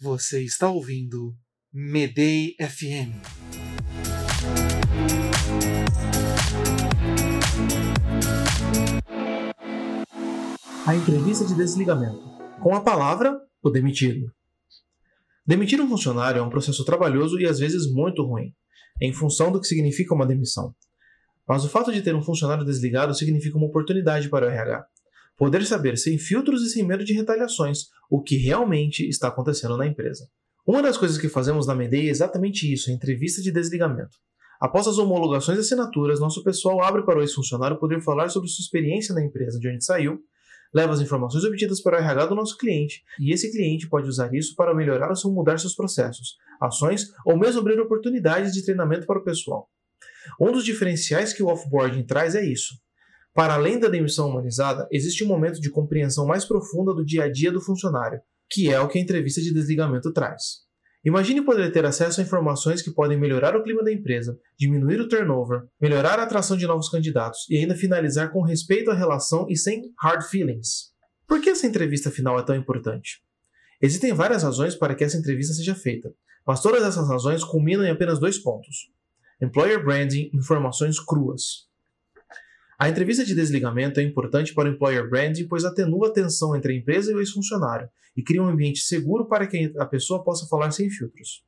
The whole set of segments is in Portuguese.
Você está ouvindo Medei FM. A entrevista de desligamento. Com a palavra, o demitido. Demitir um funcionário é um processo trabalhoso e às vezes muito ruim, em função do que significa uma demissão. Mas o fato de ter um funcionário desligado significa uma oportunidade para o RH. Poder saber sem filtros e sem medo de retaliações o que realmente está acontecendo na empresa. Uma das coisas que fazemos na Medei é exatamente isso, a entrevista de desligamento. Após as homologações e assinaturas, nosso pessoal abre para o ex-funcionário poder falar sobre sua experiência na empresa de onde saiu, leva as informações obtidas para o RH do nosso cliente, e esse cliente pode usar isso para melhorar ou mudar seus processos, ações ou mesmo abrir oportunidades de treinamento para o pessoal. Um dos diferenciais que o offboarding traz é isso. Para além da demissão humanizada, existe um momento de compreensão mais profunda do dia a dia do funcionário, que é o que a entrevista de desligamento traz. Imagine poder ter acesso a informações que podem melhorar o clima da empresa, diminuir o turnover, melhorar a atração de novos candidatos e ainda finalizar com respeito à relação e sem hard feelings. Por que essa entrevista final é tão importante? Existem várias razões para que essa entrevista seja feita, mas todas essas razões culminam em apenas dois pontos: Employer Branding informações cruas. A entrevista de desligamento é importante para o employer branding, pois atenua a tensão entre a empresa e o ex-funcionário e cria um ambiente seguro para que a pessoa possa falar sem filtros.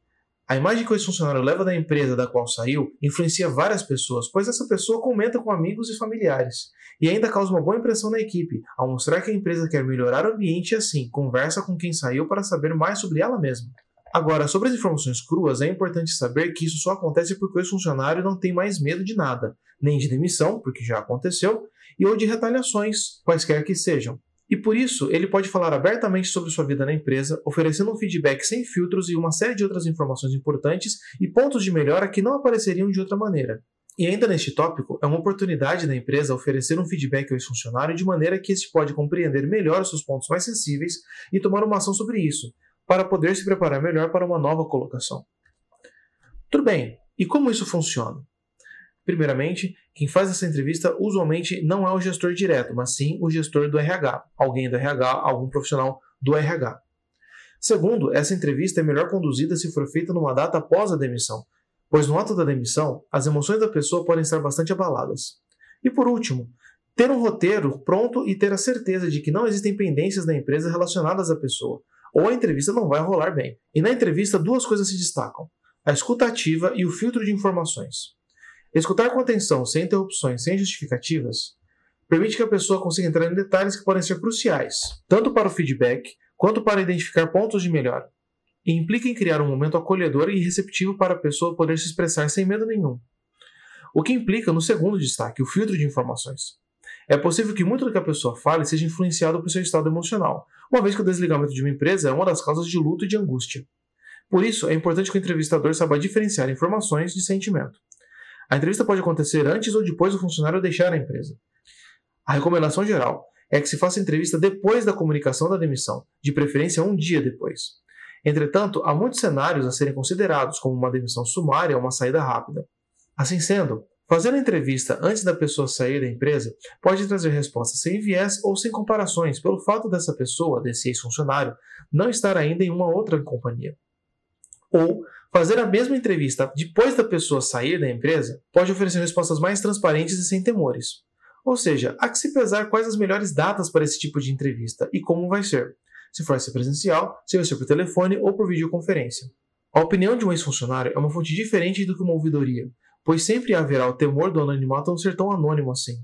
A imagem que o ex-funcionário leva da empresa da qual saiu influencia várias pessoas, pois essa pessoa comenta com amigos e familiares, e ainda causa uma boa impressão na equipe, ao mostrar que a empresa quer melhorar o ambiente e assim conversa com quem saiu para saber mais sobre ela mesma. Agora, sobre as informações cruas, é importante saber que isso só acontece porque o ex-funcionário não tem mais medo de nada, nem de demissão, porque já aconteceu, e ou de retaliações, quaisquer que sejam. E por isso, ele pode falar abertamente sobre sua vida na empresa, oferecendo um feedback sem filtros e uma série de outras informações importantes e pontos de melhora que não apareceriam de outra maneira. E ainda neste tópico, é uma oportunidade da empresa oferecer um feedback ao ex-funcionário de maneira que este pode compreender melhor os seus pontos mais sensíveis e tomar uma ação sobre isso, para poder se preparar melhor para uma nova colocação. Tudo bem, e como isso funciona? Primeiramente, quem faz essa entrevista usualmente não é o gestor direto, mas sim o gestor do RH, alguém do RH, algum profissional do RH. Segundo, essa entrevista é melhor conduzida se for feita numa data após a demissão, pois no ato da demissão, as emoções da pessoa podem estar bastante abaladas. E por último, ter um roteiro pronto e ter a certeza de que não existem pendências na empresa relacionadas à pessoa, ou a entrevista não vai rolar bem. E na entrevista, duas coisas se destacam: a escuta ativa e o filtro de informações. Escutar com atenção, sem interrupções, sem justificativas, permite que a pessoa consiga entrar em detalhes que podem ser cruciais, tanto para o feedback quanto para identificar pontos de melhora. E implica em criar um momento acolhedor e receptivo para a pessoa poder se expressar sem medo nenhum. O que implica no segundo destaque, o filtro de informações. É possível que muito do que a pessoa fale seja influenciado por seu estado emocional, uma vez que o desligamento de uma empresa é uma das causas de luto e de angústia. Por isso, é importante que o entrevistador saiba diferenciar informações de sentimento. A entrevista pode acontecer antes ou depois do funcionário deixar a empresa. A recomendação geral é que se faça entrevista depois da comunicação da demissão, de preferência um dia depois. Entretanto, há muitos cenários a serem considerados, como uma demissão sumária ou uma saída rápida. Assim sendo, Fazer a entrevista antes da pessoa sair da empresa pode trazer respostas sem viés ou sem comparações, pelo fato dessa pessoa, desse ex-funcionário, não estar ainda em uma outra companhia. Ou fazer a mesma entrevista depois da pessoa sair da empresa pode oferecer respostas mais transparentes e sem temores. Ou seja, há que se pesar quais as melhores datas para esse tipo de entrevista e como vai ser. Se for ser presencial, se vai ser por telefone ou por videoconferência. A opinião de um ex-funcionário é uma fonte diferente do que uma ouvidoria, pois sempre haverá o temor do anonimato não ser tão anônimo assim.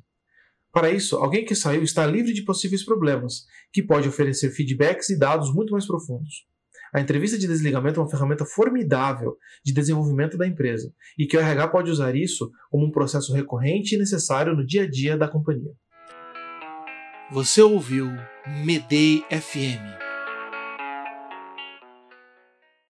Para isso, alguém que saiu está livre de possíveis problemas, que pode oferecer feedbacks e dados muito mais profundos. A entrevista de desligamento é uma ferramenta formidável de desenvolvimento da empresa e que o RH pode usar isso como um processo recorrente e necessário no dia a dia da companhia. Você ouviu Medei FM